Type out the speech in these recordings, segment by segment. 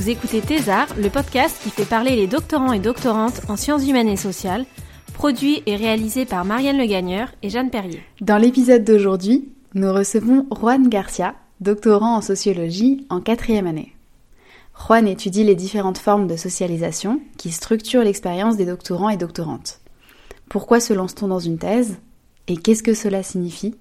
vous écoutez Thésard, le podcast qui fait parler les doctorants et doctorantes en sciences humaines et sociales, produit et réalisé par Marianne Le Gagneur et Jeanne Perrier. Dans l'épisode d'aujourd'hui, nous recevons Juan Garcia, doctorant en sociologie en quatrième année. Juan étudie les différentes formes de socialisation qui structurent l'expérience des doctorants et doctorantes. Pourquoi se lance-t-on dans une thèse? Et qu'est-ce que cela signifie?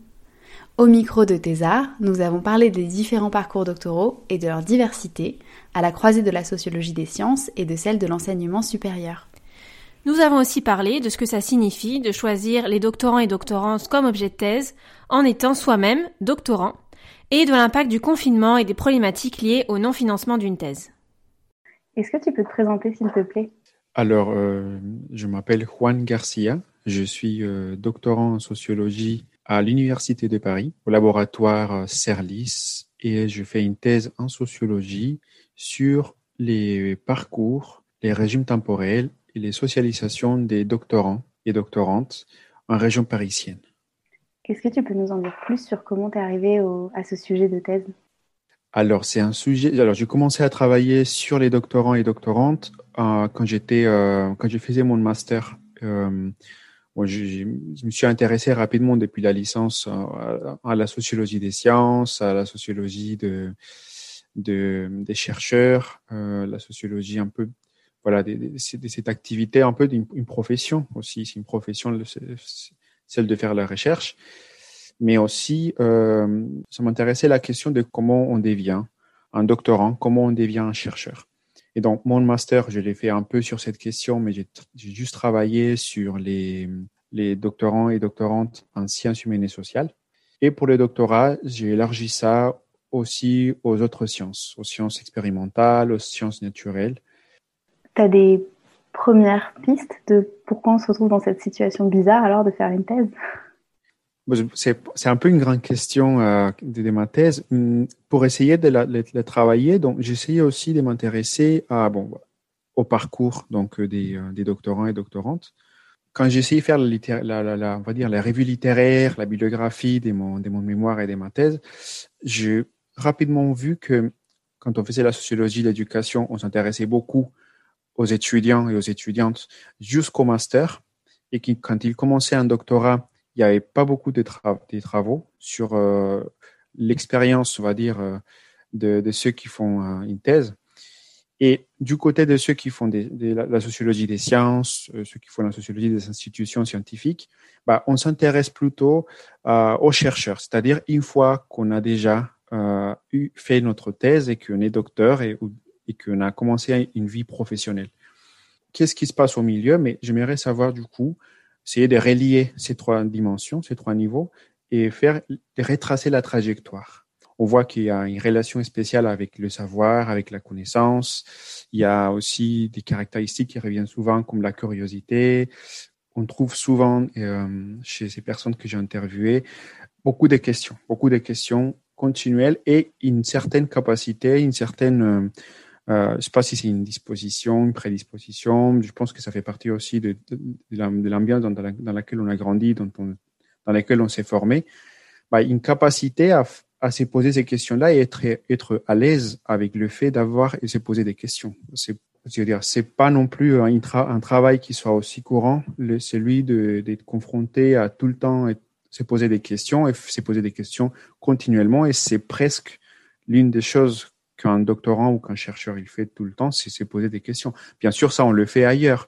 Au micro de Thésard, nous avons parlé des différents parcours doctoraux et de leur diversité à la croisée de la sociologie des sciences et de celle de l'enseignement supérieur. Nous avons aussi parlé de ce que ça signifie de choisir les doctorants et doctorantes comme objet de thèse en étant soi-même doctorant et de l'impact du confinement et des problématiques liées au non-financement d'une thèse. Est-ce que tu peux te présenter, s'il te plaît? Alors, euh, je m'appelle Juan Garcia. Je suis euh, doctorant en sociologie à l'Université de Paris, au laboratoire euh, CERLIS, et je fais une thèse en sociologie sur les parcours, les régimes temporels et les socialisations des doctorants et doctorantes en région parisienne. Est-ce que tu peux nous en dire plus sur comment tu es arrivé au- à ce sujet de thèse? Alors, c'est un sujet. Alors, j'ai commencé à travailler sur les doctorants et doctorantes euh, quand j'étais, euh, quand je faisais mon master. Euh, je, me suis intéressé rapidement depuis la licence à, la sociologie des sciences, à la sociologie de, de des chercheurs, euh, la sociologie un peu, voilà, de cette activité un peu d'une une profession aussi. C'est une profession, celle de faire la recherche mais aussi euh, ça m'intéressait la question de comment on devient un doctorant, comment on devient un chercheur. Et donc mon master, je l'ai fait un peu sur cette question, mais j'ai juste travaillé sur les, doctorants et doctorantes en sciences humaines et sociales. Et pour le doctorat, j'ai élargi ça aussi aux autres sciences, aux sciences expérimentales, aux sciences naturelles. Tu as des premières pistes de pourquoi on se retrouve dans cette situation bizarre alors de faire une thèse? C'est un peu une grande question euh, de, ma thèse. Hum, Pour essayer de la, travailler, donc j'essayais aussi de m'intéresser à bon au parcours donc euh, des, euh, des doctorants et doctorantes. Quand essayé de faire la revue littéraire, la bibliographie de mon, de mon mémoire et de ma thèse, j'ai rapidement vu que quand on faisait la sociologie de l'éducation, on s'intéressait beaucoup aux étudiants et aux étudiantes jusqu'au master, et qui, quand ils commençaient un doctorat, il n'y avait pas beaucoup de, tra- de travaux sur euh, l'expérience, on va dire, euh, de, ceux qui font euh, une thèse. Et du côté de ceux qui font la, sociologie des sciences, ceux qui font la sociologie des institutions scientifiques, bah, on s'intéresse plutôt aux chercheurs, c'est-à-dire une fois qu'on a déjà eu, fait notre thèse et qu'on est docteur et, et qu'on a commencé une vie professionnelle. Qu'est-ce qui se passe au milieu? Mais j'aimerais savoir du coup, essayer de relier ces trois dimensions, ces trois niveaux, et faire de retracer la trajectoire. On voit qu'il y a une relation spéciale avec le savoir, avec la connaissance. Il y a aussi des caractéristiques qui reviennent souvent, comme la curiosité. On trouve souvent euh, chez ces personnes que j'ai interviewées beaucoup de questions, beaucoup de questions continuelles et une certaine capacité, une certaine euh, euh, je ne sais pas si c'est une disposition, une prédisposition. Je pense que ça fait partie aussi de, de, de la- de l'ambiance dans, la- dans laquelle on a grandi, dans, laquelle on s'est formé. Bah, une capacité à, se poser ces questions-là et être, à l'aise avec le fait d'avoir et se poser des questions. C'est, je veux dire, c'est pas non plus un, tra- un travail qui soit aussi courant, celui d'être confronté à tout le temps et se poser des questions et se poser des questions continuellement. Et c'est presque l'une des choses qu'un doctorant ou qu'un chercheur il fait tout le temps, c'est se poser des questions. Bien sûr, ça on le fait ailleurs,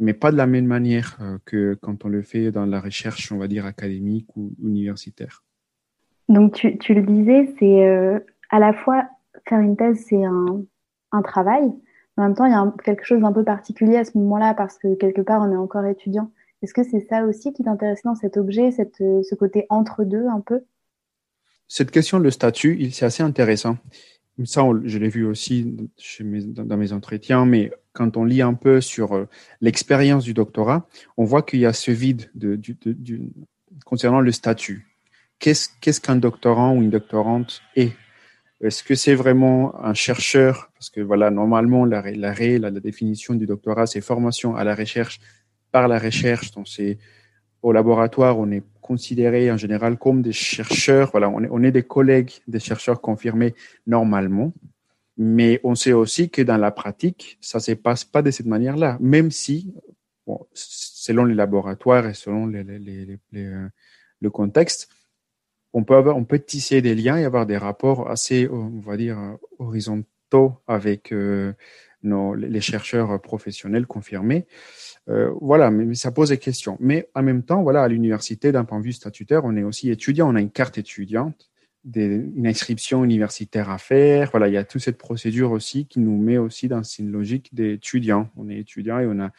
mais pas de la même manière euh, que quand on le fait dans la recherche, on va dire académique ou universitaire. Donc, tu, tu le disais, c'est euh, à la fois faire une thèse, c'est un, un travail, mais en même temps, il y a un- quelque chose d'un peu particulier à ce moment-là parce que quelque part, on est encore étudiant. Est-ce que c'est ça aussi qui t'intéressait dans cet objet, cette, euh, ce côté entre deux un peu? Cette question de statut, c'est assez intéressant. Ça, je l'ai vu aussi dans mes entretiens, mais quand on lit un peu sur euh, l'expérience du doctorat, on voit qu'il y a ce vide de, concernant le statut. Qu'est-ce qu'un doctorant ou une doctorante est? Est-ce que c'est vraiment un chercheur? Parce que voilà, normalement, la, la définition du doctorat, c'est formation à la recherche par la recherche. Donc, c'est au laboratoire, on est considéré en général comme des chercheurs. Voilà, on est, on est des collègues des chercheurs confirmés normalement. Mais on sait aussi que dans la pratique, ça ne se passe pas de cette manière-là, même si, selon les laboratoires et selon les, les, les, euh, le contexte, on peut, avoir, on peut tisser des liens et avoir des rapports assez, on va dire, horizontaux avec euh, nos, les chercheurs professionnels confirmés. Euh, voilà, mais, ça pose des questions. Mais en même temps, voilà, à l'université, d'un point de vue statutaire, on est aussi étudiant, on a une carte étudiante, une inscription universitaire à faire. Voilà, il y a toute cette procédure aussi qui nous met aussi dans une logique d'étudiant. On est étudiant et on a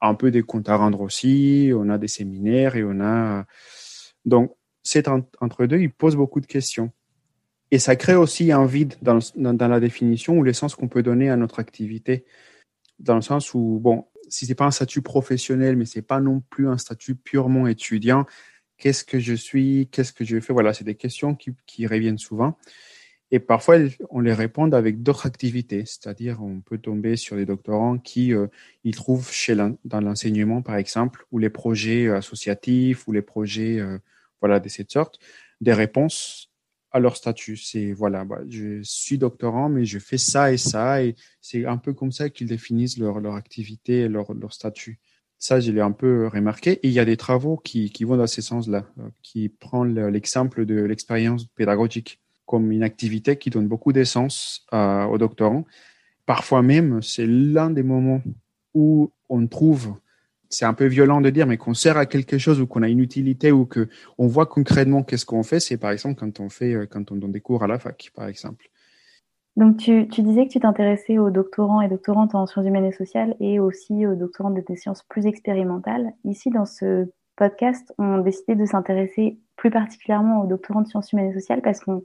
un peu des comptes à rendre aussi, on a des séminaires et on a donc c'est entre deux, il pose beaucoup de questions. Et ça crée aussi un vide dans, la définition ou l'essence qu'on peut donner à notre activité. Dans le sens où, bon, si c'est pas un statut professionnel, mais c'est pas non plus un statut purement étudiant, qu'est-ce que je suis, qu'est-ce que je fais? Voilà, c'est des questions qui, reviennent souvent. Et parfois, on les répond avec d'autres activités, c'est-à-dire on peut tomber sur des doctorants qui euh, ils trouvent chez dans l'enseignement, par exemple, ou les projets associatifs ou les projets euh, voilà de cette sorte, des réponses à leur statut. C'est voilà, bah, je suis doctorant, mais je fais ça et ça, et c'est un peu comme ça qu'ils définissent leur, leur activité et leur, leur statut. Ça, je l'ai un peu remarqué. Et il y a des travaux qui, qui vont dans ce sens-là, euh, qui prennent l'exemple de l'expérience pédagogique comme une activité qui donne beaucoup d'essence aux doctorants. Parfois même, c'est l'un des moments où on trouve c'est un peu violent de dire, mais qu'on sert à quelque chose ou qu'on a une utilité ou que on voit concrètement qu'est-ce qu'on fait, c'est par exemple quand on fait, euh, quand on donne des cours à la fac, par exemple. Donc tu, tu disais que tu t'intéressais aux doctorants et doctorantes en sciences humaines et sociales et aussi aux doctorants de des sciences plus expérimentales. Ici, dans ce podcast, on décidé de s'intéresser plus particulièrement aux doctorants de sciences humaines et sociales parce qu'il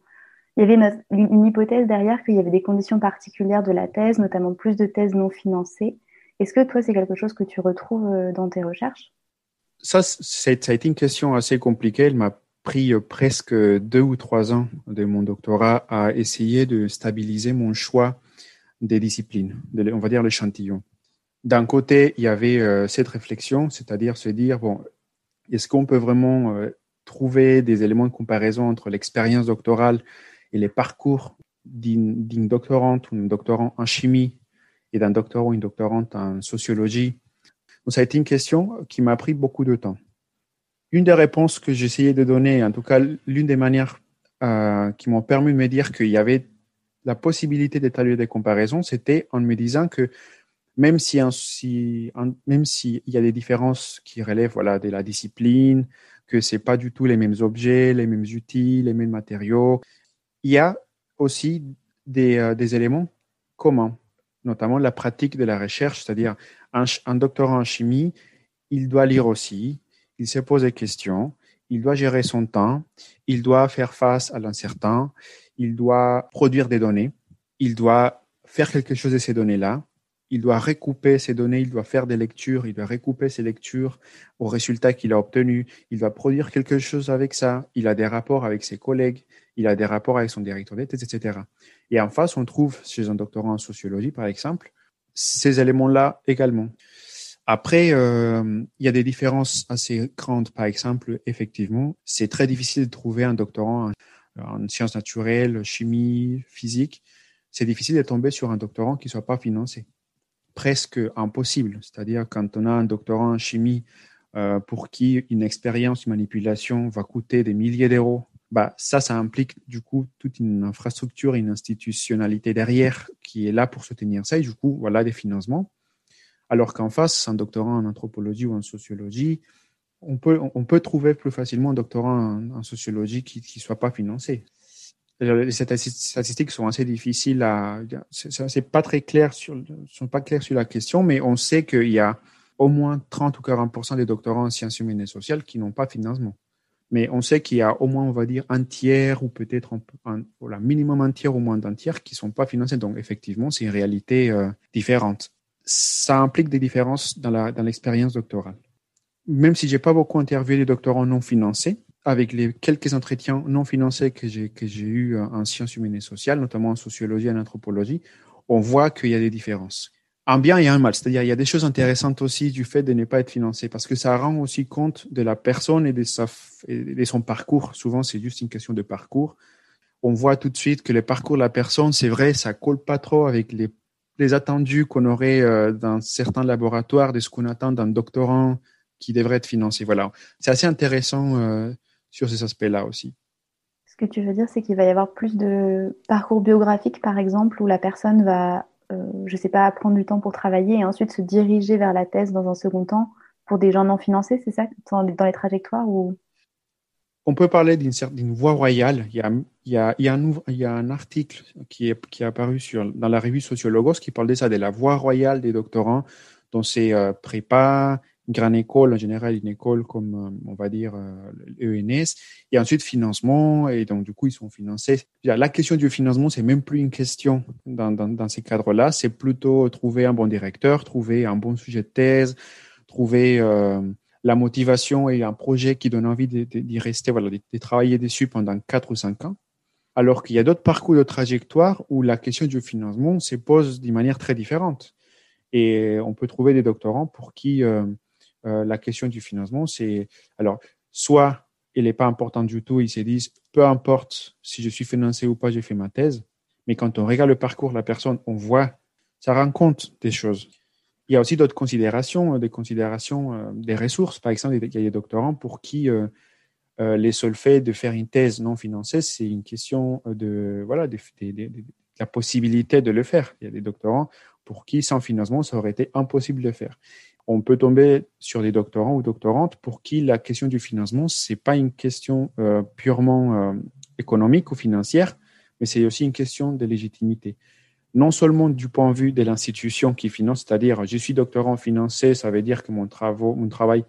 y avait une hypothèse derrière qu'il y avait des conditions particulières de la thèse, notamment plus de thèses non financées est-ce que toi, c'est quelque chose que tu retrouves euh, dans tes recherches? Ça, ça a été une question assez compliquée. Elle m'a pris euh, presque deux ou trois ans de mon doctorat à essayer de stabiliser mon choix des disciplines, on va dire l'échantillon. D'un côté, il y avait euh, cette réflexion, c'est-à-dire se dire, bon, est-ce qu'on peut vraiment trouver des éléments de comparaison entre l'expérience doctorale et les parcours d'une doctorante ou d'un doctorant en chimie et d'un docteur ou une doctorante en sociologie. Donc, ça a été une question qui m'a pris beaucoup de temps. Une des réponses que j'essayais de donner, en tout cas l'une des manières euh, qui m'ont permis de me dire qu'il y avait la possibilité d'établir des comparaisons, c'était en me disant que même si, si s'il y a des différences qui relèvent voilà de la discipline, que c'est pas du tout les mêmes objets, les mêmes outils, les mêmes matériaux, il y a aussi des, euh, des éléments communs notamment la pratique de la recherche, c'est-à-dire un, un, doctorant en chimie, il doit lire aussi, il se pose des questions, il doit gérer son temps, il doit faire face à l'incertain, il doit produire des données, il doit faire quelque chose de ces données-là, il doit recouper ces données, il doit faire des lectures, il doit recouper ces lectures aux résultats qu'il a obtenus, il doit produire quelque chose avec ça, il a des rapports avec ses collègues, il a des rapports avec son directeur d'études, etc. Et en face, on trouve chez un doctorant en sociologie, par exemple, ces éléments-là également. Après, euh, il y a des différences assez grandes. Par exemple, effectivement, c'est très difficile de trouver un doctorant en sciences naturelles, chimie, physique. C'est difficile de tomber sur un doctorant qui soit pas financé. Presque impossible. C'est-à-dire quand on a un doctorant en chimie euh, pour qui une expérience, une manipulation va coûter des milliers d'euros bah, ça, ça implique du coup toute une infrastructure, une institutionnalité derrière qui est là pour soutenir ça. Et du coup, voilà des financements. Alors qu'en face, un doctorant en anthropologie ou en sociologie, on peut, trouver plus facilement un doctorant en, sociologie qui ne soit pas financé. Les statistiques sont assez difficiles à, c'est pas très clair sur, sont pas clairs sur la question, mais on sait qu'il y a au moins 30 ou 40% des doctorants en sciences humaines et sociales qui n'ont pas de financement. Mais on sait qu'il y a au moins, on va dire, un tiers ou peut-être un, minimum un tiers ou moins d'un tiers qui ne sont pas financés. Donc, effectivement, c'est une réalité euh, différente. Ça implique des différences dans l'expérience doctorale. Même si j'ai pas beaucoup interviewé des doctorants non financés, avec les quelques entretiens non financés que j'ai que j'ai eu en sciences humaines et sociales, notamment en sociologie et en anthropologie, on voit qu'il y a des différences un bien et un mal. C'est-à-dire, il y a des choses intéressantes aussi du fait de ne pas être financé parce que ça rend aussi compte de la personne et de, son parcours. Souvent, c'est juste une question de parcours. On voit tout de suite que le parcours de la personne, c'est vrai, ça colle pas trop avec les, attendus qu'on aurait euh, dans certains laboratoires, de ce qu'on attend d'un doctorant qui devrait être financé. Voilà. C'est assez intéressant euh, sur ces aspects-là aussi. Ce que tu veux dire, c'est qu'il va y avoir plus de parcours biographique, par exemple, où la personne va je ne sais pas, prendre du temps pour travailler et ensuite se diriger vers la thèse dans un second temps pour des gens non financés, c'est ça, dans les, trajectoires ou... On peut parler d'une voie royale. Il y, a, il, y a, il, y a un, article qui est, qui est apparu sur, dans la revue Sociologos qui parle de ça, de la voie royale des doctorants, dont c'est euh, prépa, une grande école, en général une école comme, euh, on va dire, l'ENS, e et ensuite financement, et donc du coup, ils sont financés. La question du financement, c'est même plus une question dans, dans, ces cadres-là, c'est plutôt trouver un bon directeur, trouver un bon sujet de thèse, trouver euh, la motivation et un projet qui donne envie d'y rester, voilà, de, travailler dessus pendant quatre ou cinq ans. Alors qu'il y a d'autres parcours de trajectoire où la question du financement se pose d'une manière très différente. Et on peut trouver des doctorants pour qui euh, euh, la question du financement, c'est alors soit il n'est pas important du tout, ils se disent peu importe si je suis financé ou pas, j'ai fait ma thèse. Mais quand on regarde le parcours de la personne, on voit, ça rend compte des choses. Il y a aussi d'autres considérations, euh, des considérations euh, des ressources. Par exemple, il y a des doctorants pour qui les seuls faits de faire une thèse non financée, c'est une question de voilà de, la possibilité de le faire. Il y a des doctorants pour qui sans financement, ça aurait été impossible de le faire on peut tomber sur des doctorants ou doctorantes pour qui la question du financement, c'est pas une question euh, purement euh, économique ou financière, mais c'est aussi une question de légitimité. Non seulement du point de vue de l'institution qui finance, c'est-à-dire je suis doctorant financé, ça veut dire que mon, travail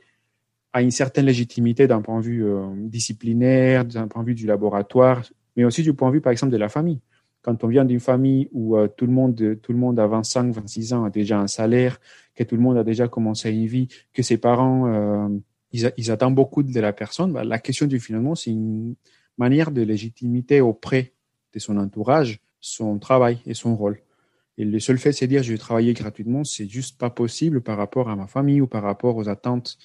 a une certaine légitimité d'un point de vue euh, disciplinaire, d'un point de vue du laboratoire, mais aussi du point de vue, par exemple, de la famille quand on vient d'une famille où euh, tout, le monde, tout le monde à 25, 26 ans a déjà un salaire, que tout le monde a déjà commencé une vie, que ses parents, euh, ils, attendent beaucoup de la personne, bah, la question du financement, c'est une manière de légitimité auprès de son entourage, son travail et son rôle. Et le seul fait, c'est dire je vais travailler gratuitement, c'est juste pas possible par rapport à ma famille ou par rapport aux attentes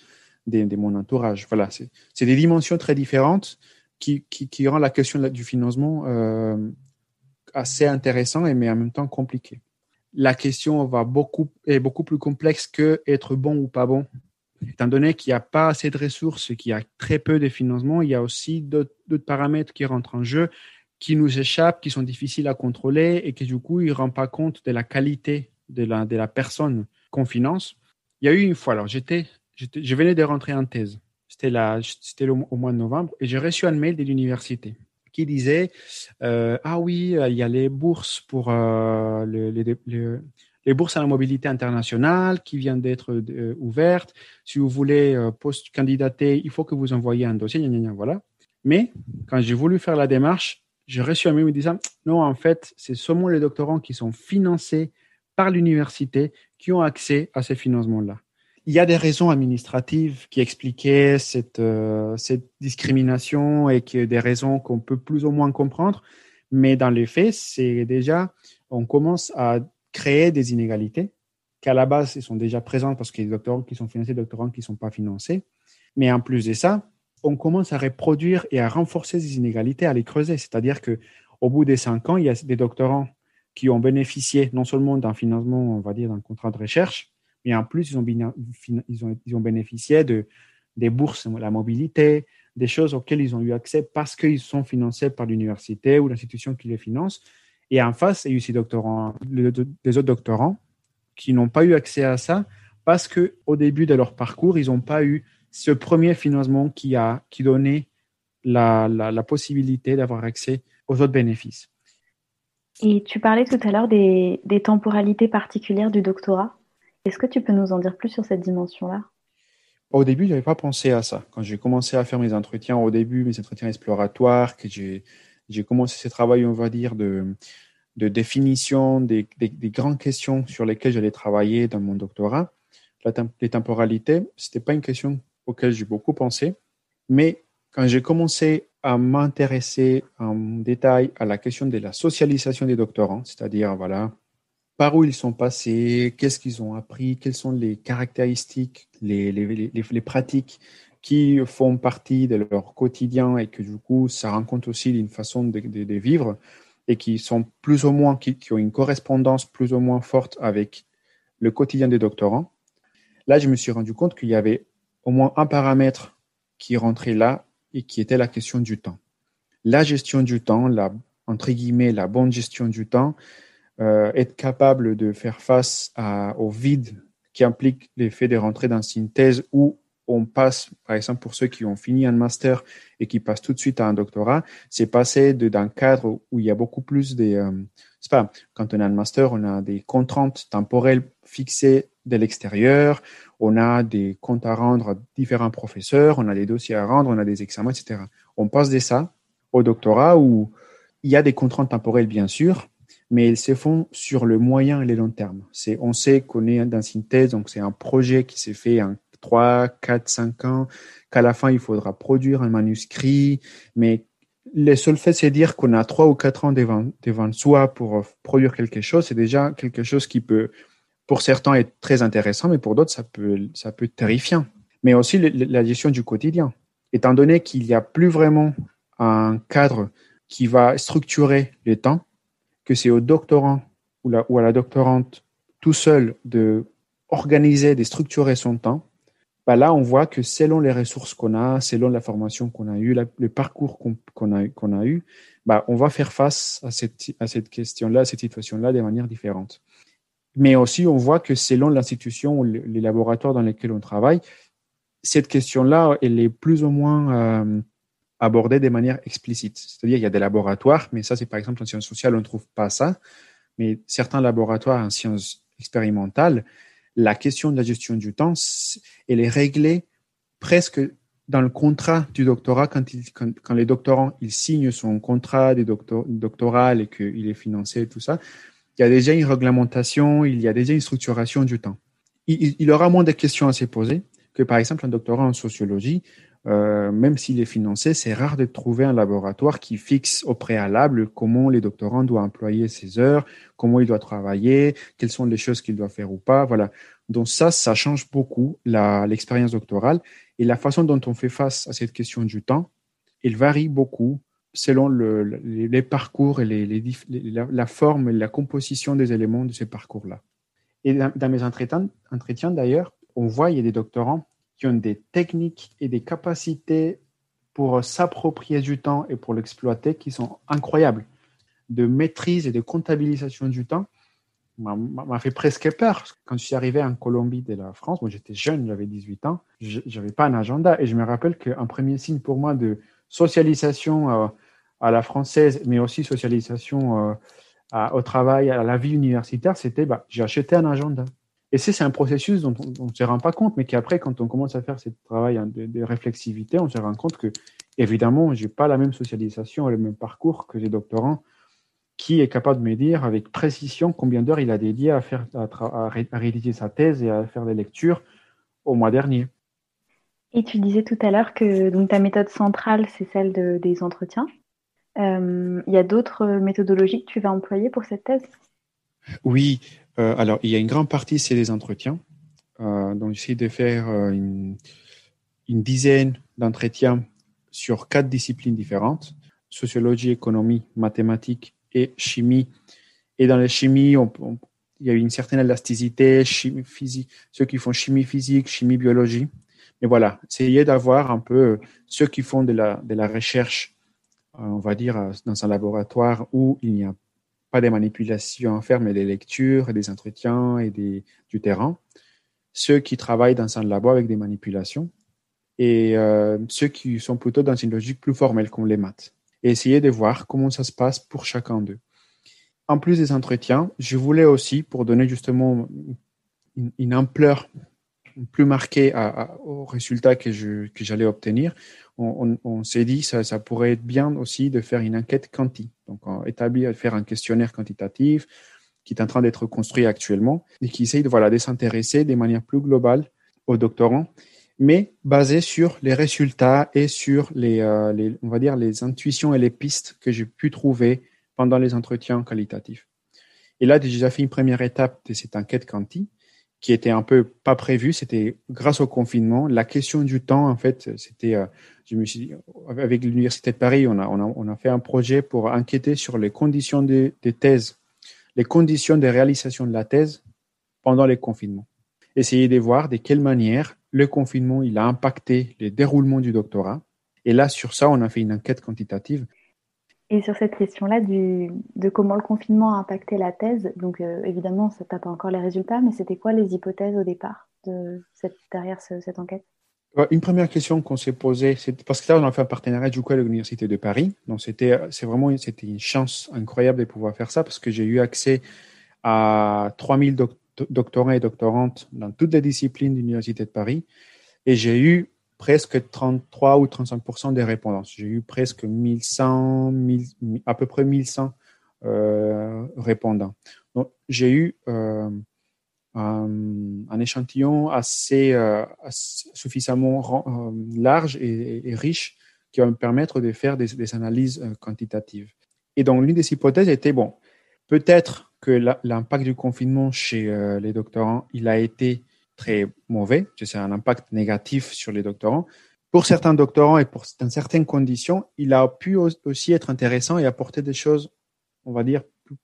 de, mon entourage. Voilà, c'est des dimensions très différentes qui, qui, rendent la question du financement euh, assez intéressant et mais en même temps compliqué. La question va beaucoup, est beaucoup plus complexe que être bon ou pas bon. Étant donné qu'il n'y a pas assez de ressources, qu'il y a très peu de financement, il y a aussi d'autres paramètres qui rentrent en jeu, qui nous échappent, qui sont difficiles à contrôler et qui du coup, ils ne rendent pas compte de la qualité de la, de la personne qu'on finance. Il y a eu une fois, alors j'étais, je venais de rentrer en thèse. C'était au mois de novembre et j'ai reçu un mail de l'université qui disait euh, ah oui, euh, il y a les bourses pour euh, les bourses à la mobilité internationale qui viennent d'être ouvertes. Si vous voulez post-candidater, il faut que vous envoyiez un dossier. voilà. Mais quand j'ai voulu faire la démarche, j'ai reçu un mail me disant non, en fait, c'est seulement les doctorants qui sont financés par l'université qui ont accès à ces financements-là. Il y a des raisons administratives qui expliquaient cette, euh, discrimination et que des raisons qu'on peut plus ou moins comprendre, mais dans les faits, c'est déjà, on commence à créer des inégalités qu'à la base, elles sont déjà présentes parce qu'il y a des doctorants qui sont financés, des doctorants qui ne sont pas financés. Mais en plus de ça, on commence à reproduire et à renforcer ces inégalités, à les creuser. C'est-à-dire que au bout des cinq ans, il y a des doctorants qui ont bénéficié non seulement d'un financement, on va dire, d'un contrat de recherche, mais en plus, ils ont, ils ont, ils ont bénéficié de, des bourses, la mobilité, des choses auxquelles ils ont eu accès parce qu'ils sont financés par l'université ou l'institution qui les finance. Et en face, il y a eu ces doctorants, les autres doctorants qui n'ont pas eu accès à ça parce qu'au début de leur parcours, ils n'ont pas eu ce premier financement qui a qui donnait la, la, la possibilité d'avoir accès aux autres bénéfices. Et tu parlais tout à l'heure des, des temporalités particulières du doctorat. Est-ce que tu peux nous en dire plus sur cette dimension-là? Au début, je n'avais pas pensé à ça. Quand j'ai commencé à faire mes entretiens au début, mes entretiens exploratoires, que j'ai, commencé ce travail, on va dire, de, définition des, des, des, grandes questions sur lesquelles j'allais travailler dans mon doctorat. Les temporalités, c'était pas une question auquel j'ai beaucoup pensé, mais quand j'ai commencé à m'intéresser en détail à la question de la socialisation des doctorants, c'est-à-dire voilà par où ils sont passés, qu'est-ce qu'ils ont appris, quelles sont les caractéristiques, les, pratiques qui font partie de leur quotidien et que du coup ça rend compte aussi d'une façon de, vivre et qui sont plus ou moins, qui, ont une correspondance plus ou moins forte avec le quotidien des doctorants. Là, je me suis rendu compte qu'il y avait au moins un paramètre qui rentrait là et qui était la question du temps. La gestion du temps, la, entre guillemets, la bonne gestion du temps, être capable de faire face au vide qui implique l'effet de rentrer dans une thèse où on passe, par exemple, pour ceux qui ont fini un master et qui passent tout de suite à un doctorat, c'est passer d'un cadre où il y a beaucoup plus des, euh, pas, quand on a un master, on a des contraintes temporelles fixées de l'extérieur, on a des comptes à rendre à différents professeurs, on a des dossiers à rendre, on a des examens, etc. On passe de ça au doctorat où il y a des contraintes temporelles, bien sûr, mais elles se font sur le moyen et le long terme. On sait qu'on est dans une thèse, donc c'est un projet qui s'est fait en 3, 4, 5 ans, qu'à la fin, il faudra produire un manuscrit, mais le seul fait, c'est dire qu'on a 3 ou 4 ans devant, soi pour produire quelque chose, c'est déjà quelque chose qui peut, pour certains, être très intéressant, mais pour d'autres, ça peut, ça peut être terrifiant. Mais aussi la gestion du quotidien. Étant donné qu'il n'y a plus vraiment un cadre qui va structurer les temps, que c'est au doctorant ou, à la doctorante tout seul de organiser, de structurer son temps, bah là, on voit que selon les ressources qu'on a, selon la formation qu'on a eue, le parcours qu'on a, qu'on a eu, bah, on va faire face à cette, à cette question-là, à cette situation-là de manière différente. Mais aussi, on voit que selon l'institution ou les laboratoires dans lesquels on travaille, cette question-là, elle est plus ou moins euh, abordée de manière explicite. C'est-à-dire, il y a des laboratoires, mais ça, c'est par exemple en sciences sociales, on ne trouve pas ça. Mais certains laboratoires en sciences expérimentales, la question de la gestion du temps, elle est réglée presque dans le contrat du doctorat quand, les doctorants ils signent son contrat de doctor, doctoral et qu'il est financé et tout ça. Il y a déjà une réglementation, il y a déjà une structuration du temps. Il aura moins de questions à se poser que par exemple un doctorat en sociologie euh, même s'il est financé, c'est rare de trouver un laboratoire qui fixe au préalable comment les doctorants doivent employer ses heures, comment il doit travailler, quelles sont les choses qu'il doit faire ou pas. Voilà. Donc ça, ça change beaucoup l'expérience doctorale et la façon dont on fait face à cette question du temps, il varie beaucoup selon le, les, parcours et la, forme et la composition des éléments de ces parcours-là. Et dans, dans mes entretiens, entretiens d'ailleurs, on voit il y a des doctorants qui ont des techniques et des capacités pour s'approprier du temps et pour l'exploiter qui sont incroyables. De maîtrise et de comptabilisation du temps m'a fait presque peur. Quand je suis arrivé en Colombie de la France, moi j'étais jeune, j'avais 18 ans, j'avais pas un agenda et je me rappelle qu'un premier signe pour moi de socialisation euh, à la française, mais aussi socialisation euh, au travail, à la vie universitaire, c'était bah, j'ai acheté un agenda. Et c'est un processus dont on ne se rend pas compte, mais qu'après, quand on commence à faire ce travail de, de réflexivité, on se rend compte que, évidemment, je n'ai pas la même socialisation et le même parcours que les doctorants qui est capable de me dire avec précision combien d'heures il a dédié à, faire, à, à, à, rédiger sa thèse et à faire des lectures au mois dernier. Et tu disais tout à l'heure que donc, ta méthode centrale, c'est celle de, des entretiens. Euh, il y a d'autres méthodologies que tu vas employer pour cette thèse? Oui, euh, alors, il y a une grande partie, c'est les entretiens. Euh, donc, j'essaie de faire euh, une, dizaine d'entretiens sur quatre disciplines différentes sociologie, économie, mathématiques et chimie. Et dans la chimie, il y a une certaine élasticité, chimie physique, ceux qui font chimie physique, chimie biologie. Mais voilà, essayer d'avoir un peu ceux qui font de la, de la recherche, on va dire, dans un laboratoire où il n'y a pas des manipulations à faire, mais des lectures, des entretiens et des, du terrain. Ceux qui travaillent dans un labo avec des manipulations et euh, ceux qui sont plutôt dans une logique plus formelle comme les maths. Et essayer de voir comment ça se passe pour chacun d'eux. En plus des entretiens, je voulais aussi, pour donner justement une, une ampleur plus marqué à, au résultat que j'allais obtenir, on, on, s'est dit ça ça pourrait être bien aussi de faire une enquête quanti, donc établir faire un questionnaire quantitatif qui est en train d'être construit actuellement et qui essaye de voilà de s'intéresser de manière plus globale aux doctorants, mais basé sur les résultats et sur les, euh, les on va dire les intuitions et les pistes que j'ai pu trouver pendant les entretiens qualitatifs. Et là, j'ai déjà fait une première étape de cette enquête quanti qui était un peu pas prévue. C'était grâce au confinement. La question du temps, en fait, c'était, euh, je me suis dit, avec l'Université de Paris, on a, on, a, on a fait un projet pour enquêter sur les conditions des, des thèses, les conditions de réalisation de la thèse pendant les confinements. Essayer de voir de quelle manière le confinement, il a impacté le déroulement du doctorat. Et là, sur ça, on a fait une enquête quantitative. Et sur cette question-là de comment le confinement a impacté la thèse, donc euh, évidemment, ça tape encore les résultats, mais c'était quoi les hypothèses au départ derrière cette enquête? Une première question qu'on s'est posée, c'est parce que là, on a fait un partenariat du coup avec l'Université de Paris. Donc, c'était, c'est vraiment, c'était une chance incroyable de pouvoir faire ça parce que j'ai eu accès à 3000 doctorants et doctorantes dans toutes les disciplines de l'Université de Paris. Et j'ai eu presque 33 ou 35 des répondances. J'ai eu presque 1100, à peu près 1100 euh, répondants. Donc, j'ai eu euh, un, échantillon assez, euh, suffisamment euh, large et, riche qui va me permettre de faire des, analyses quantitatives. Et donc, l'une des hypothèses était, bon, peut-être que l'impact du confinement chez les doctorants, il a été très mauvais, c'est un impact négatif sur les doctorants. Pour certains doctorants et pour dans certaines conditions, il a pu aussi être intéressant et apporter des choses, on va dire,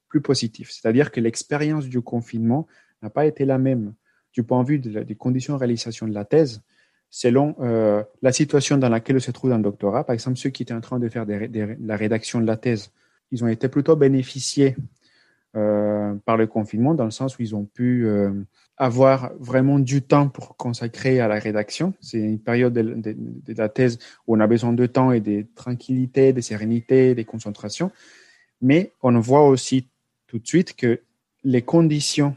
plus, positives. C'est-à-dire que l'expérience du confinement n'a pas été la même du point de vue des conditions de réalisation de la thèse selon euh, la situation dans laquelle se trouve un doctorat. Par exemple, ceux qui étaient en train de faire la rédaction de la thèse, ils ont été plutôt bénéficiés euh, par le confinement, dans le sens où ils ont pu euh, avoir vraiment du temps pour consacrer à la rédaction. C'est une période de, la thèse où on a besoin de temps et de tranquillité, de sérénité, de concentration. Mais on voit aussi tout de suite que les conditions,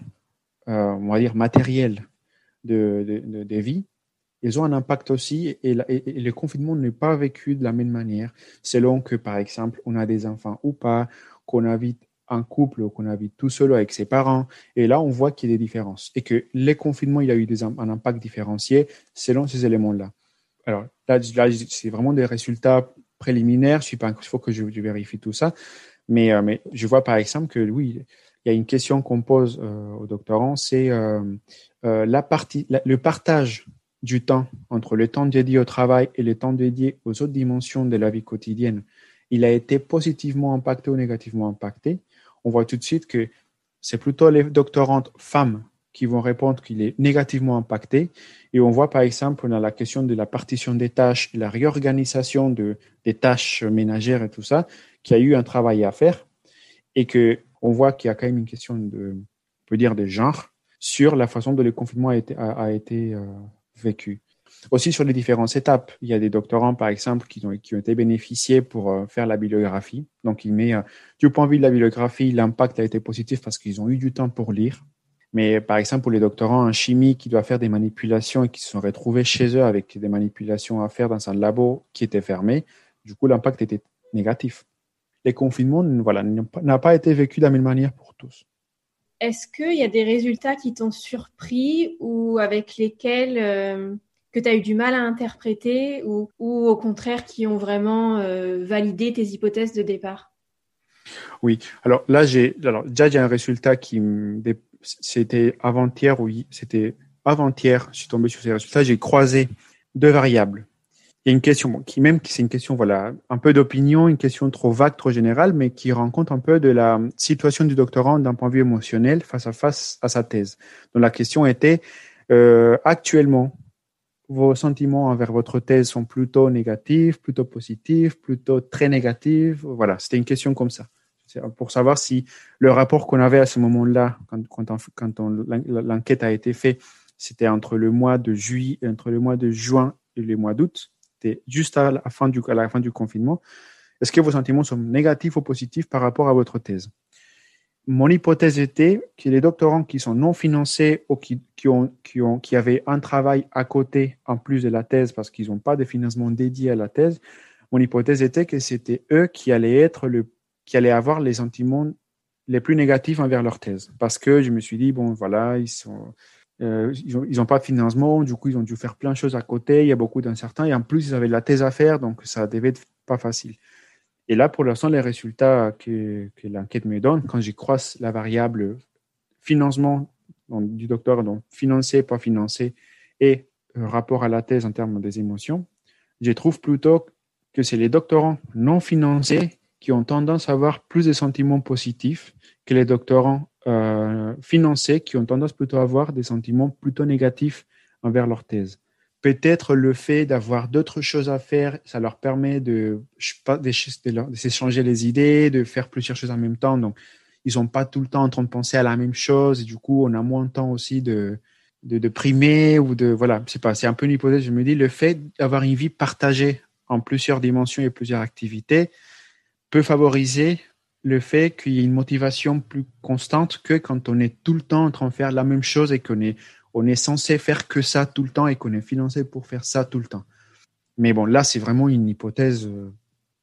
euh, on va dire, matérielles de, de, vie, ils ont un impact aussi et le confinement n'est pas vécu de la même manière selon que, par exemple, on a des enfants ou pas, qu'on habite un couple qu'on habite tout seul avec ses parents. Et là, on voit qu'il y a des différences et que les confinements, il a eu des, un impact différencié selon ces éléments-là. Alors là, c'est vraiment des résultats préliminaires. Je suis pas, il faut que je, vérifie tout ça. Mais, euh, mais je vois par exemple que oui, il y a une question qu'on pose euh, aux doctorants, c'est euh, la partie, le partage du temps entre le temps dédié au travail et le temps dédié aux autres dimensions de la vie quotidienne. Il a été positivement impacté ou négativement impacté? On voit tout de suite que c'est plutôt les doctorantes femmes qui vont répondre qu'il est négativement impacté. Et on voit par exemple, a la question de la partition des tâches, la réorganisation de, des tâches ménagères et tout ça, qui a eu un travail à faire et que on voit qu'il y a quand même une question de, on peut dire, de genre sur la façon dont le confinement a été, a, été euh, vécu. Aussi sur les différentes étapes, il y a des doctorants, par exemple, qui ont, qui ont été bénéficiés pour euh, faire la bibliographie. Donc, il met, euh, du point de vue de la bibliographie, l'impact a été positif parce qu'ils ont eu du temps pour lire. Mais par exemple, pour les doctorants en chimie qui doivent faire des manipulations et qui se sont retrouvés chez eux avec des manipulations à faire dans un labo qui était fermé, du coup, l'impact était négatif. Les confinements, voilà, n'a pas été vécu de la même manière pour tous. Est-ce qu'il y a des résultats qui t'ont surpris ou avec lesquels euh, que tu as eu du mal à interpréter ou, ou au contraire qui ont vraiment euh, validé tes hypothèses de départ? Oui, alors là, j'ai alors déjà j'ai un résultat qui c'était avant-hier, oui, c'était avant-hier, je suis tombé sur ces résultats, j'ai croisé deux variables. Il y a une question qui même c'est une question voilà un peu d'opinion, une question trop vague, trop générale, mais qui rend compte un peu de la situation du doctorant d'un point de vue émotionnel face à face à sa thèse. Donc la question était euh, actuellement vos sentiments envers votre thèse sont plutôt négatifs, plutôt positifs, plutôt très négatifs. Voilà, c'était une question comme ça. Pour savoir si le rapport qu'on avait à ce moment-là, quand, l'enquête a été faite, c'était entre le mois de juillet, entre le mois de juin et le mois d'août. C'était juste à la fin du confinement. Est-ce que vos sentiments sont négatifs ou positifs par rapport à votre thèse? Mon hypothèse était que les doctorants qui sont non financés ou qui, ont, avaient un travail à côté en plus de la thèse parce qu'ils n'ont pas de financement dédié à la thèse, mon hypothèse était que c'était eux qui allaient être le, qui allaient avoir les sentiments les plus négatifs envers leur thèse. Parce que je me suis dit, bon, voilà, ils sont, euh, n'ont pas de financement, du coup, ils ont dû faire plein de choses à côté, il y a beaucoup d'incertains, et en plus, ils avaient la thèse à faire, donc ça devait être pas facile. Et là, pour l'instant, les résultats que, l'enquête me donne, quand j'y croise la variable financement du docteur, donc financé, pas financé, et euh, rapport à la thèse en termes des émotions, je trouve plutôt que c'est les doctorants non financés qui ont tendance à avoir plus de sentiments positifs que les doctorants euh, financés qui ont tendance plutôt à avoir des sentiments plutôt négatifs envers leur thèse. Peut-être le fait d'avoir d'autres choses à faire, ça leur permet de, s'échanger les idées, de faire plusieurs choses en même temps. Donc, ils sont pas tout le temps en train de penser à la même chose. Et du coup, on a moins de temps aussi de, de, de primer ou de, voilà, c'est pas, c'est un peu une hypothèse. Je me dis, le fait d'avoir une vie partagée en plusieurs dimensions et plusieurs activités peut favoriser le fait qu'il y ait une motivation plus constante que quand on est tout le temps en train de faire la même chose et qu'on est, on est censé faire que ça tout le temps et qu'on est financé pour faire ça tout le temps. Mais bon, là, c'est vraiment une hypothèse euh,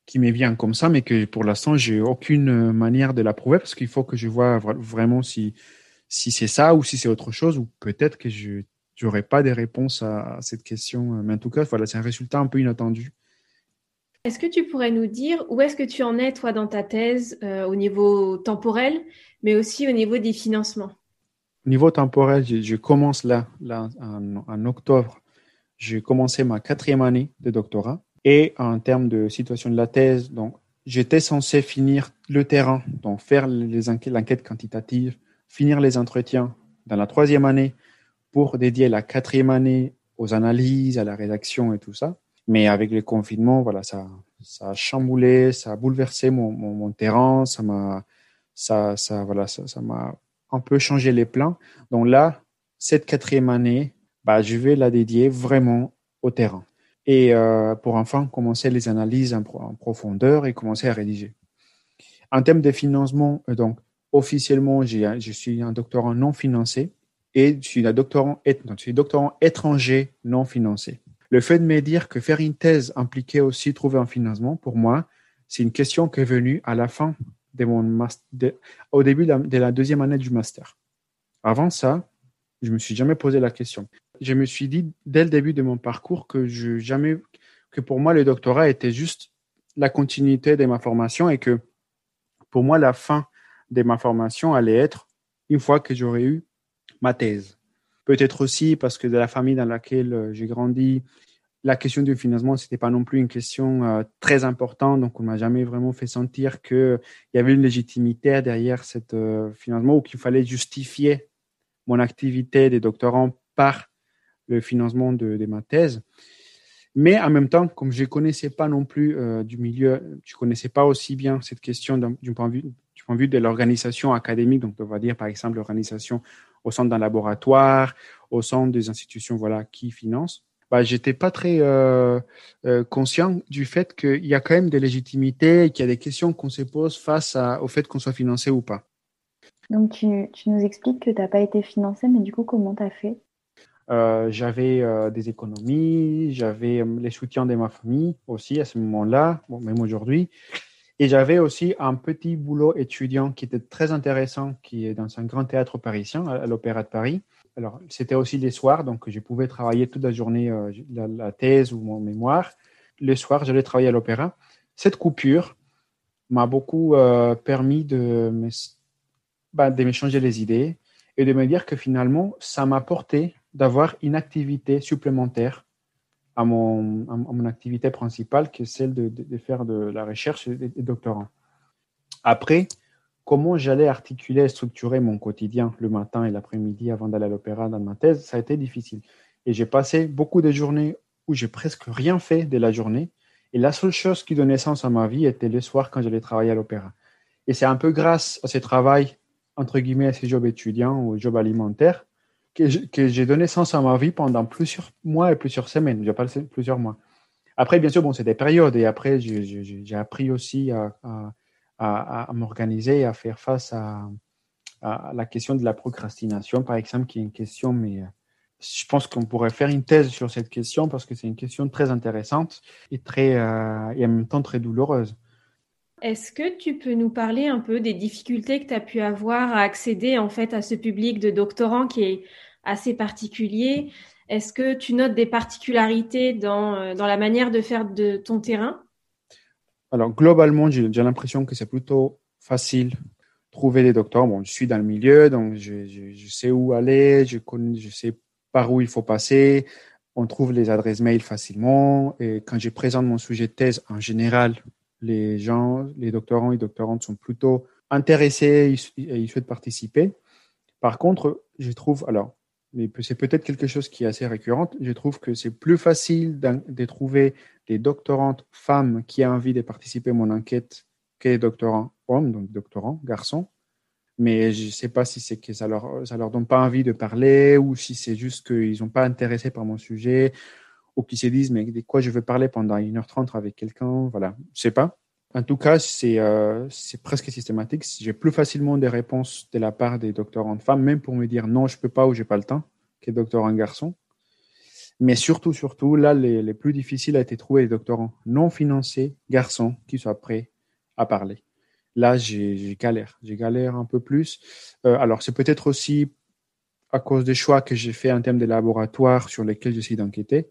qui me vient comme ça, mais que pour l'instant, j'ai aucune manière de la prouver parce qu'il faut que je vois vraiment si, c'est ça ou si c'est autre chose, ou peut-être que je n'aurai pas des réponses à, cette question. Mais en tout cas, voilà, c'est un résultat un peu inattendu. Est-ce que tu pourrais nous dire où est-ce que tu en es, toi, dans ta thèse, euh, au niveau temporel, mais aussi au niveau des financements? Niveau temporel, je, commence là, là en, octobre. J'ai commencé ma quatrième année de doctorat. Et en termes de situation de la thèse, donc, j'étais censé finir le terrain, donc faire l'enquête quantitative, finir les entretiens dans la troisième année pour dédier la quatrième année aux analyses, à la rédaction et tout ça. Mais avec le confinement, voilà, ça, ça a chamboulé, ça a bouleversé mon, mon, terrain, ça m'a, ça, ça, voilà, ça m'a un peu changer les plans. Donc là, cette quatrième année, bah, je vais la dédier vraiment au terrain. Et euh, pour enfin commencer les analyses en, profondeur et commencer à rédiger. En termes de financement, euh, donc officiellement, je suis un doctorant non financé et je suis un doctorant étranger non financé. Le fait de me dire que faire une thèse impliquait aussi trouver un financement, pour moi, c'est une question qui est venue à la fin de mon au début de la, deuxième année du master. Avant ça, je me suis jamais posé la question. Je me suis dit dès le début de mon parcours que je jamais que pour moi le doctorat était juste la continuité de ma formation et que pour moi la fin de ma formation allait être une fois que j'aurais eu ma thèse. Peut-être aussi parce que de la famille dans laquelle euh, j'ai grandi, la question du financement, c'était pas non plus une question euh, très importante, donc on m'a jamais vraiment fait sentir qu'il y avait une légitimité derrière ce euh, financement ou qu'il fallait justifier mon activité de doctorant par le financement de, ma thèse. Mais en même temps, comme je ne connaissais pas non plus euh, du milieu, je ne connaissais pas aussi bien cette question du point, de vue, du point de vue de l'organisation académique, donc on va dire par exemple l'organisation au centre d'un laboratoire, au centre des institutions voilà, qui financent bah, j'étais pas très euh, euh, conscient du fait qu'il y a quand même des légitimités et qu'il y a des questions qu'on se pose face à, au fait qu'on soit financé ou pas. Donc, tu, tu nous expliques que tu n'as pas été financé, mais du coup, comment tu as fait? Euh, J'avais des économies, j'avais les soutiens de ma famille aussi à ce moment-là, bon, même aujourd'hui. Et j'avais aussi un petit boulot étudiant qui était très intéressant, qui est dans un grand théâtre parisien, à l'Opéra de Paris alors, c'était aussi les soirs, donc je pouvais travailler toute la journée euh, la, thèse ou mon mémoire. Le soir, j'allais travailler à l'opéra. Cette coupure m'a beaucoup euh, permis de bah, de m'échanger les idées et de me dire que finalement, ça m'a porté d'avoir une activité supplémentaire à mon, mon activité principale, qui est celle de, de, faire de la recherche et des doctorants. Après, comment j'allais articuler et structurer mon quotidien le matin et l'après-midi avant d'aller à l'opéra dans ma thèse, ça a été difficile. Et j'ai passé beaucoup de journées où j'ai presque rien fait de la journée. Et la seule chose qui donnait sens à ma vie était le soir quand j'allais travailler à l'opéra. Et c'est un peu grâce à ce travail, entre guillemets, à ces jobs étudiants ou jobs alimentaires, que j'ai donné sens à ma vie pendant plusieurs mois et plusieurs semaines. J'ai passé plusieurs mois. Après, bien sûr, bon, c'est des périodes. Et après, j'ai appris aussi à à, à m'organiser, à faire face à, la question de la procrastination, par exemple, qui est une question, mais je pense qu'on pourrait faire une thèse sur cette question parce que c'est une question très intéressante et, très, et en même temps très douloureuse. Est-ce que tu peux nous parler un peu des difficultés que tu as pu avoir à accéder en fait à ce public de doctorants qui est assez particulier? Est-ce que tu notes des particularités dans, euh, dans la manière de faire de ton terrain? Alors globalement, j'ai l'impression que c'est plutôt facile trouver des doctorants. Bon, je suis dans le milieu, donc je, je, sais où aller, je, connais, je sais par où il faut passer. On trouve les adresses mail facilement. Et quand je présente mon sujet de thèse, en général, les gens, les doctorants et doctorantes sont plutôt intéressés et ils souhaitent participer. Par contre, je trouve, alors, mais c'est peut-être quelque chose qui est assez récurrent, je trouve que c'est plus facile de trouver des doctorantes femmes qui ont envie de participer à mon enquête que des doctorants hommes, donc doctorants garçons. Mais je ne sais pas si c'est que ça leur, ça leur donne pas envie de parler ou si c'est juste qu'ils sont pas intéressés par mon sujet ou qui se disent mais de quoi je veux parler pendant 1h30 avec quelqu'un, voilà, je sais pas. En tout cas, c'est euh, presque systématique. J'ai plus facilement des réponses de la part des doctorants femmes, même pour me dire non, je peux pas ou j'ai pas le temps, que doctorants garçons. Mais surtout, surtout, là, les, les plus difficiles a été trouver des doctorants non financés, garçons, qui soient prêts à parler. Là, j'ai galère. J'ai galère un peu plus. Euh, alors, c'est peut-être aussi à cause des choix que j'ai fait en termes de laboratoire sur lesquels j'essaie d'enquêter.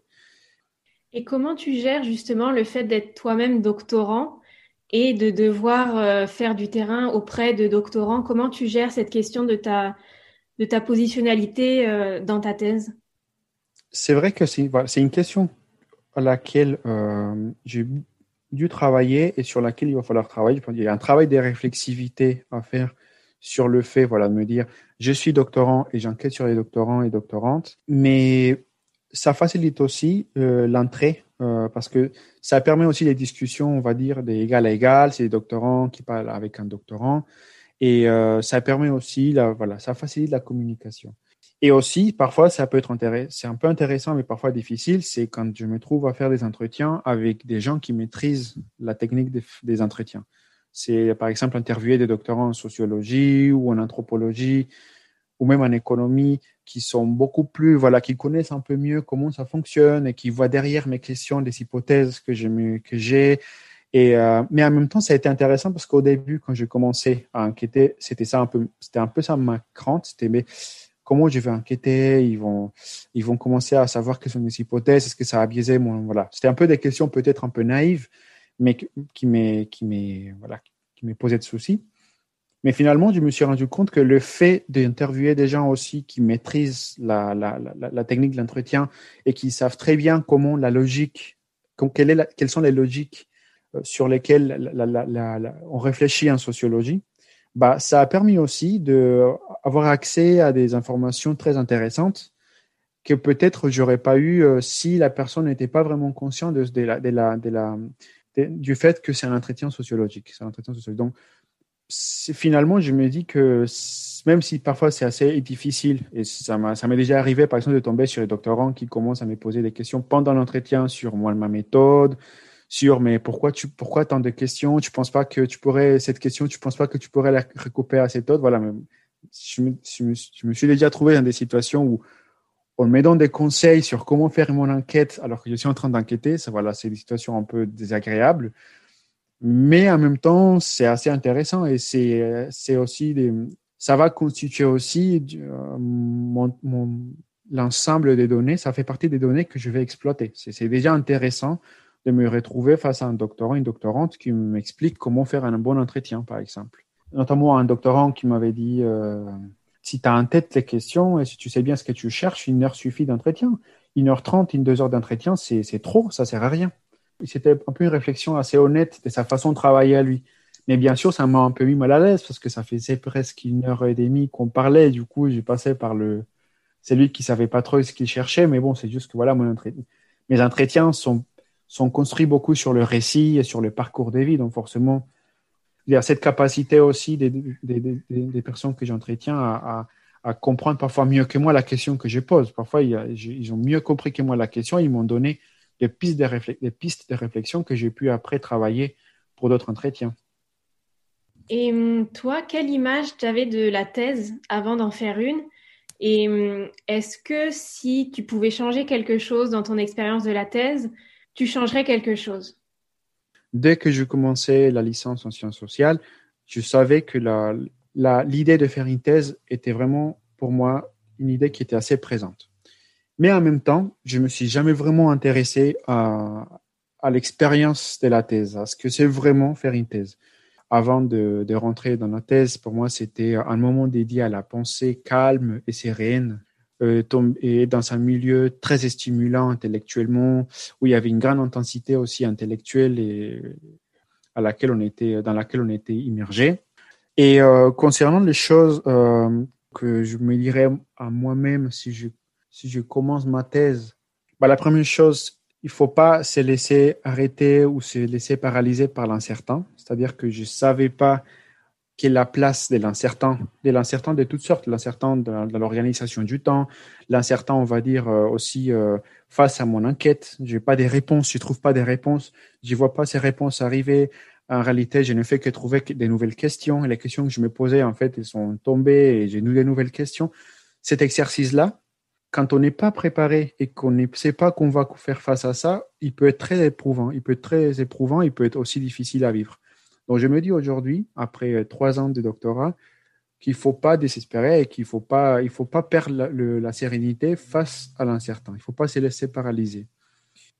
Et comment tu gères justement le fait d'être toi-même doctorant et de devoir euh, faire du terrain auprès de doctorants Comment tu gères cette question de ta, de ta positionnalité euh, dans ta thèse? C'est vrai que c'est une question à laquelle euh, j'ai dû travailler et sur laquelle il va falloir travailler. Il y a un travail de réflexivité à faire sur le fait voilà, de me dire je suis doctorant et j'enquête sur les doctorants et doctorantes, mais ça facilite aussi l'entrée euh, parce que ça permet aussi les discussions, on va dire, d'égal à égal. C'est des doctorants qui parlent avec un doctorant. Et euh, ça permet aussi, la, voilà, ça facilite la communication. Et aussi, parfois, ça peut être intéressant, c'est un peu intéressant, mais parfois difficile, c'est quand je me trouve à faire des entretiens avec des gens qui maîtrisent la technique des, des entretiens. C'est, par exemple, interviewer des doctorants en sociologie ou en anthropologie ou même en économie qui sont beaucoup plus, voilà, qui connaissent un peu mieux comment ça fonctionne et qui voient derrière mes questions des hypothèses que j'ai, euh, mais en même temps, ça a été intéressant parce qu'au début, quand j'ai commencé à enquêter, c'était ça un peu, c'était un peu ça ma crainte. C'était, mais comment je vais enquêter? Ils vont, ils vont commencer à savoir quelles sont mes hypothèses. Est-ce que ça a biaisé mon, voilà. C'était un peu des questions peut-être un peu naïves, mais qui m'est, qui m'est, voilà, qui m'est posé de soucis. Mais finalement, je me suis rendu compte que le fait d'interviewer des gens aussi qui maîtrisent la, technique de l'entretien et qui savent très bien comment la logique, quelle quelles sont les logiques euh, sur lesquelles on réfléchit en sociologie, bah, ça a permis aussi d'avoir accès à des informations très intéressantes que peut-être j'aurais pas eu euh, si la personne n'était pas vraiment consciente du fait que c'est un entretien sociologique. Un entretien sociologique. Finalement, je me dis que même si parfois c'est assez difficile, et ça m'est déjà arrivé par exemple de tomber sur les doctorants qui commencent à me poser des questions pendant l'entretien sur moi, ma méthode, sur mais pourquoi tu pourquoi tant de questions, tu penses pas que tu pourrais cette question, tu penses pas que tu pourrais la recouper à cette autre, voilà. Je me, suis déjà trouvé dans des situations où on me donne des conseils sur comment faire mon enquête alors que je suis en train d'enquêter. Voilà, c'est des situations un peu désagréables. Mais en même temps, c'est assez intéressant et c'est, aussi ça va constituer aussi euh, l'ensemble des données. Ça fait partie des données que je vais exploiter. C'est, c'est déjà intéressant de me retrouver face à un doctorant, une doctorante qui m'explique comment faire un bon entretien, par exemple. Notamment un doctorant qui m'avait dit, euh, si tu as en tête les questions et si tu sais bien ce que tu cherches, une heure suffit d'entretien. Une heure trente, une deux heures d'entretien, c'est, c'est trop, ça sert à rien c'était un peu une réflexion assez honnête de sa façon de travailler à lui. Mais bien sûr, ça m'a un peu mis mal à l'aise parce que ça faisait presque une heure et demie qu'on parlait. Du coup, j'ai passé par le. C'est lui qui savait pas trop ce qu'il cherchait, mais bon, c'est juste que voilà, mon mes entretiens sont, sont construits beaucoup sur le récit et sur le parcours de vie. Donc, forcément, il y a cette capacité aussi des, des, personnes que j'entretiens à, comprendre parfois mieux que moi la question que je pose. Parfois, ils ont mieux compris que moi la question. Ils m'ont donné des pistes de, pistes de réflexion que j'ai pu après travailler pour d'autres entretiens. Et hum, toi, quelle image tu avais de la thèse avant d'en faire une? Et hum, est-ce que si tu pouvais changer quelque chose dans ton expérience de la thèse, tu changerais quelque chose? Dès que je commençais la licence en sciences sociales, je savais que l'idée de faire une thèse était vraiment pour moi une idée qui était assez présente. Mais en même temps, je me suis jamais vraiment intéressé à, l'expérience de la thèse, à ce que c'est vraiment faire une thèse avant de, de, rentrer dans la thèse, pour moi, c'était un moment dédié à la pensée calme et sereine, euh, et dans un milieu très stimulant intellectuellement, où il y avait une grande intensité aussi intellectuelle et à laquelle on était, dans laquelle on était immergé. Et euh, concernant les choses euh, que je me dirais à moi-même si je, si je commence ma thèse, bah, la première chose, il faut pas se laisser arrêter ou se laisser paralyser par l'incertain. C'est-à-dire que je savais pas quelle est la place de l'incertain, de l'incertain de toutes sortes, l'incertain de, l'organisation du temps, l'incertain, on va dire euh, aussi euh, face à mon enquête. J'ai pas des réponses, je trouve pas des réponses, je vois pas ces réponses arriver. En réalité, je ne fais que trouver des nouvelles questions. Les questions que je me posais, en fait, elles sont tombées et j'ai des nouvelles questions. Cet exercice-là, quand on n'est pas préparé et qu'on ne sait pas qu'on va faire face à ça, il peut être très éprouvant. Il peut être très éprouvant, il peut être aussi difficile à vivre. Donc je me dis aujourd'hui, après trois ans de doctorat, qu'il faut pas désespérer et qu'il faut pas, faut pas perdre la, sérénité face à l'incertain. Il faut pas se laisser paralyser.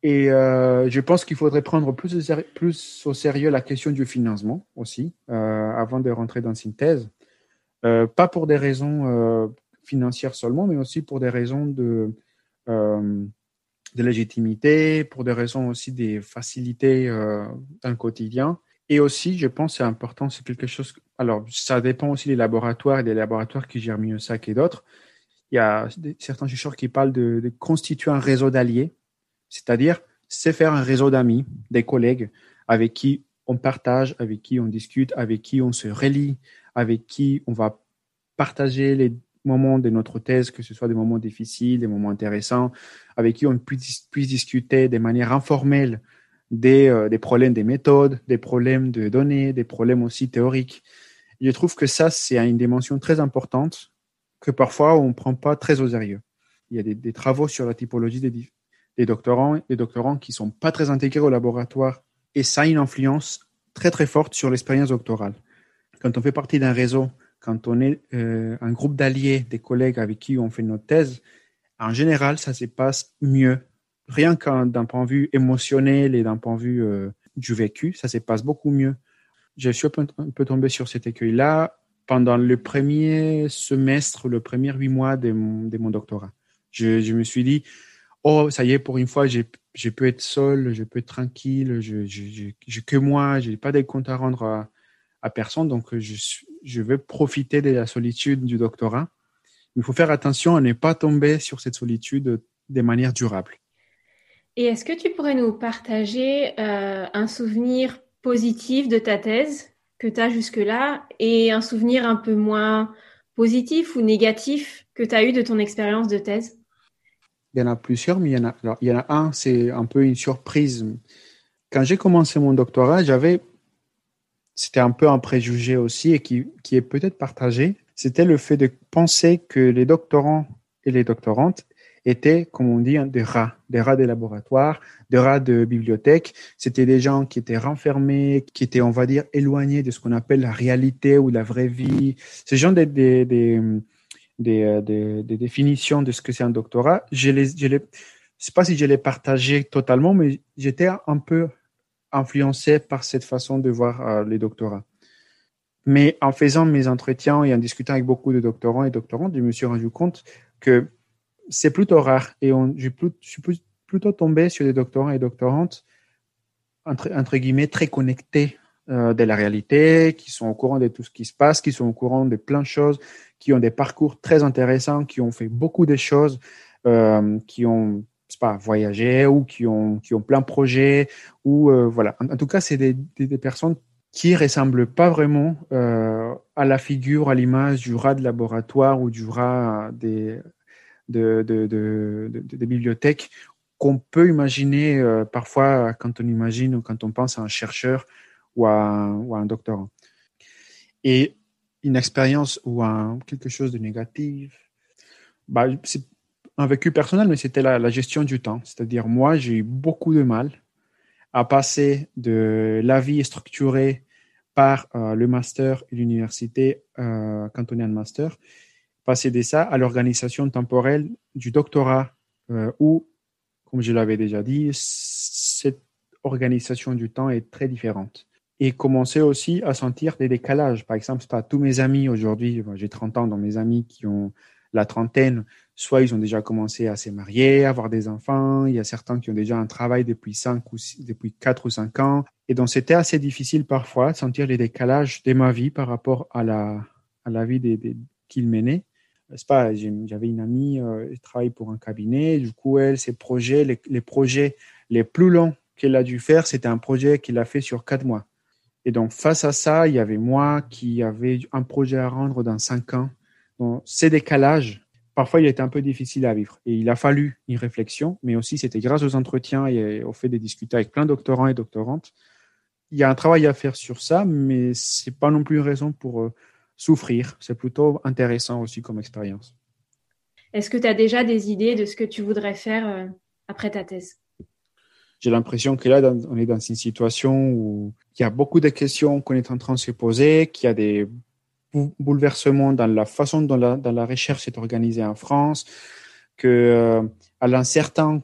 Et euh, je pense qu'il faudrait prendre plus, au sérieux la question du financement aussi, euh, avant de rentrer dans une thèse. Euh, pas pour des raisons financière seulement, mais aussi pour des raisons de, euh, de légitimité, pour des raisons aussi des facilités euh, dans le quotidien. Et aussi, je pense, c'est important, c'est quelque chose. Alors, ça dépend aussi des laboratoires et des laboratoires qui gèrent mieux ça que d'autres. Il y a certains chercheurs qui parlent de, de constituer un réseau d'alliés, c'est-à-dire c'est faire un réseau d'amis, des collègues avec qui on partage, avec qui on discute, avec qui on se relie, avec qui on va partager les moments de notre thèse, que ce soit des moments difficiles, des moments intéressants, avec qui on puisse, discuter de manière informelle des, euh, des, problèmes des méthodes, des problèmes de données, des problèmes aussi théoriques. Je trouve que ça, c'est une dimension très importante que parfois on ne prend pas très au sérieux. Il y a des, travaux sur la typologie des, des doctorants, des doctorants qui sont pas très intégrés au laboratoire et ça a une influence très très forte sur l'expérience doctorale. Quand on fait partie d'un réseau quand on est euh, un groupe d'alliés, des collègues avec qui on fait notre thèse, en général, ça se passe mieux. Rien qu'un d'un point de vue émotionnel et d'un point de vue euh, du vécu, ça se passe beaucoup mieux. Je suis un peu, tombé sur cet écueil-là pendant le premier semestre, le premier huit mois de mon, doctorat. Je, me suis dit, oh, ça y est, pour une fois, je peux être seul, je peux être tranquille, je, je, je que moi, je n'ai pas de comptes à rendre à, à personne, donc je, je veux profiter de la solitude du doctorat. Il faut faire attention à ne pas tomber sur cette solitude de manière durable. Et est-ce que tu pourrais nous partager euh, un souvenir positif de ta thèse que tu as jusque-là et un souvenir un peu moins positif ou négatif que tu as eu de ton expérience de thèse? Il y en a plusieurs, mais il y en a, alors, il y en a un, c'est un peu une surprise. Quand j'ai commencé mon doctorat, j'avais c'était un peu un préjugé aussi et qui, qui est peut-être partagé, c'était le fait de penser que les doctorants et les doctorantes étaient, comme on dit, des rats, des rats des laboratoires, des rats de bibliothèque. C'était des gens qui étaient renfermés, qui étaient, on va dire, éloignés de ce qu'on appelle la réalité ou la vraie vie. Ce genre des, des, définitions de ce que c'est un doctorat, je les, je sais pas si je les partageais totalement, mais j'étais un peu influencé par cette façon de voir euh, les doctorats. Mais en faisant mes entretiens et en discutant avec beaucoup de doctorants et doctorantes, je me suis rendu compte que c'est plutôt rare et je suis plutôt tombé sur des doctorants et doctorantes entre, entre guillemets très connectés euh, de la réalité, qui sont au courant de tout ce qui se passe, qui sont au courant de plein de choses, qui ont des parcours très intéressants, qui ont fait beaucoup de choses, euh, qui ont pas, voyager ou qui ont, qui ont plein de projets ou euh, voilà. En, tout cas, c'est des, des, personnes qui ressemblent pas vraiment euh, à la figure, à l'image du rat de laboratoire ou du rat des, de, de, de, de bibliothèques qu'on peut imaginer euh, parfois quand on imagine ou quand on pense à un chercheur ou à, ou à un doctorant. Et une expérience ou un, quelque chose de négatif, bah, c'est un vécu personnel, mais c'était la, gestion du temps. C'est-à-dire, moi, j'ai eu beaucoup de mal à passer de la vie structurée par euh, le master et l'université euh, master, passer de ça à l'organisation temporelle du doctorat euh, où, comme je l'avais déjà dit, cette organisation du temps est très différente et commencer aussi à sentir des décalages. Par exemple, pas tous mes amis aujourd'hui, j'ai 30 ans, dans mes amis qui ont la trentaine, soit ils ont déjà commencé à se marier, à avoir des enfants, il y a certains qui ont déjà un travail depuis 5 ou depuis 4 ou 5 ans. Et donc c'était assez difficile parfois de sentir les décalages de ma vie par rapport à la, à la vie qu'ils menaient. C'est pas, j'avais une amie, euh, elle travaille pour un cabinet, du coup elle, ses projets, les, les projets les plus longs qu'elle a dû faire, c'était un projet qu'il a fait sur 4 mois. Et donc, face à ça, il y avait moi qui avait un projet à rendre dans cinq ans. Donc, ces décalages, parfois, il était un peu difficile à vivre. Et il a fallu une réflexion, mais aussi c'était grâce aux entretiens et au fait de discuter avec plein de doctorants et doctorantes. Il y a un travail à faire sur ça, mais c'est pas non plus une raison pour euh, souffrir. C'est plutôt intéressant aussi comme expérience. Est-ce que tu as déjà des idées de ce que tu voudrais faire euh, après ta thèse? J'ai l'impression que là, on est dans une situation où il y a beaucoup de questions qu'on est en train de se poser, qu'il y a des bouleversements dans la façon dont la, la recherche est organisée en France, que euh, à l'incertain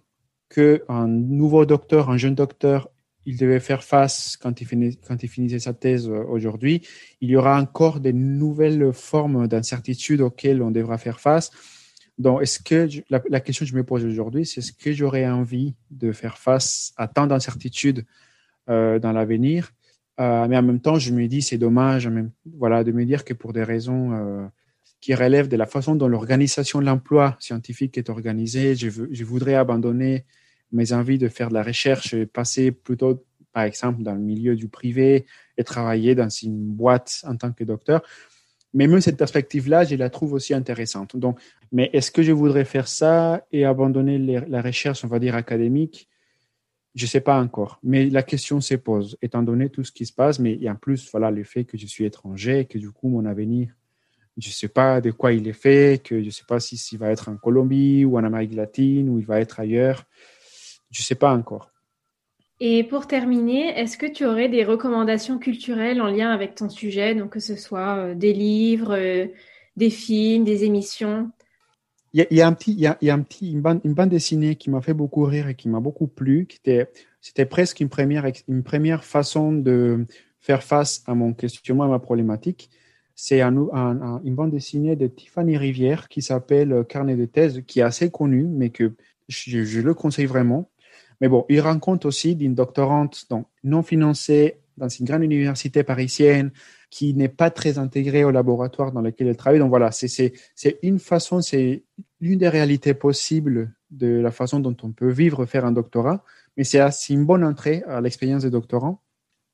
qu'un nouveau docteur, un jeune docteur, il devait faire face quand il, finissait, quand il finissait sa thèse euh, aujourd'hui, il y aura encore des nouvelles formes d'incertitude auxquelles on devra faire face. Donc, est-ce que la, question que je me pose aujourd'hui, c'est est-ce que j'aurais envie de faire face à tant d'incertitudes euh, dans l'avenir? Euh, Mais en même temps, je me dis c'est dommage, voilà, de me dire que pour des raisons euh, qui relèvent de la façon dont l'organisation de l'emploi scientifique est organisée, je, je, voudrais abandonner mes envies de faire de la recherche et passer plutôt, par exemple, dans le milieu du privé et travailler dans une boîte en tant que docteur. Mais même cette perspective-là, je la trouve aussi intéressante. Donc, mais est-ce que je voudrais faire ça et abandonner la recherche, on va dire, académique? Je ne sais pas encore. Mais la question se pose, étant donné tout ce qui se passe. Mais en plus, voilà, le fait que je suis étranger, que du coup, mon avenir, je ne sais pas de quoi il est fait, que je ne sais pas si s'il va être en Colombie ou en Amérique latine ou il va être ailleurs. Je ne sais pas encore. Et pour terminer, est-ce que tu aurais des recommandations culturelles en lien avec ton sujet, donc que ce soit euh, des livres, euh, des films, des émissions? Il y, a, un petit, il y a, un petit, une bande, une bande dessinée qui m'a fait beaucoup rire et qui m'a beaucoup plu, qui était, c'était presque une première, une première façon de faire face à mon questionnement, à ma problématique. C'est un, une bande dessinée de Tiffany Rivière qui s'appelle Carnet de thèse, qui est assez connue, mais que je, le conseille vraiment. Mais bon, il rend compte aussi d'une doctorante donc, non financée dans une grande université parisienne qui n'est pas très intégrée au laboratoire dans lequel elle travaille. Donc voilà, c'est une façon, c'est l'une des réalités possibles de la façon dont on peut vivre, faire un doctorat. Mais c'est une bonne entrée à l'expérience des doctorants.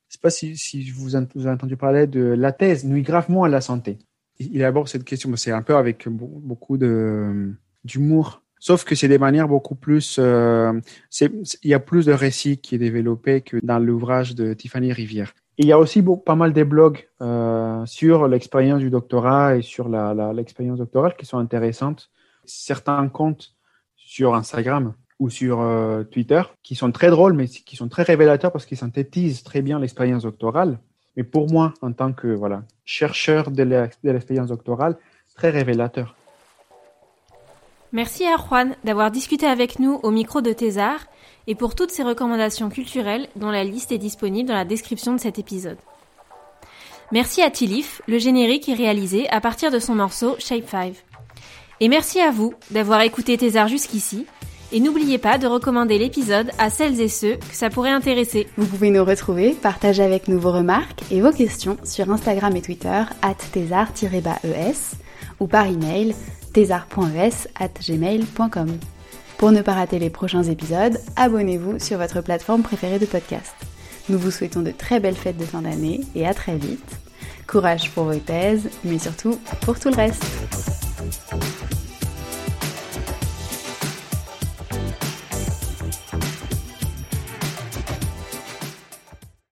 Je ne sais pas si, si vous, avez entendu parler de la thèse nuit gravement à la santé. Il aborde cette question, c'est un peu avec beaucoup d'humour Sauf que c'est des manières beaucoup plus, euh, il y a plus de récits qui est développé que dans l'ouvrage de Tiffany Rivière. Il y a aussi pas mal de blogs euh, sur l'expérience du doctorat et sur l'expérience doctorale qui sont intéressantes. Certains comptes sur Instagram ou sur euh, Twitter qui sont très drôles, mais qui sont très révélateurs parce qu'ils synthétisent très bien l'expérience doctorale. Mais pour moi, en tant que chercheur de l'expérience doctorale, très révélateur. Merci à Juan d'avoir discuté avec nous au micro de Thésar et pour toutes ces recommandations culturelles dont la liste est disponible dans la description de cet épisode. Merci à Tilif, le générique est réalisé à partir de son morceau Shape 5. Et merci à vous d'avoir écouté Thésar jusqu'ici. Et n'oubliez pas de recommander l'épisode à celles et ceux que ça pourrait intéresser. Vous pouvez nous retrouver, partager avec nous vos remarques et vos questions sur Instagram et Twitter, at thésar-es, ou par email, thésar.es.gmail.com. Pour ne pas rater les prochains épisodes, abonnez-vous sur votre plateforme préférée de podcast. Nous vous souhaitons de très belles fêtes de fin d'année et à très vite. Courage pour vos thèses, mais surtout pour tout le reste.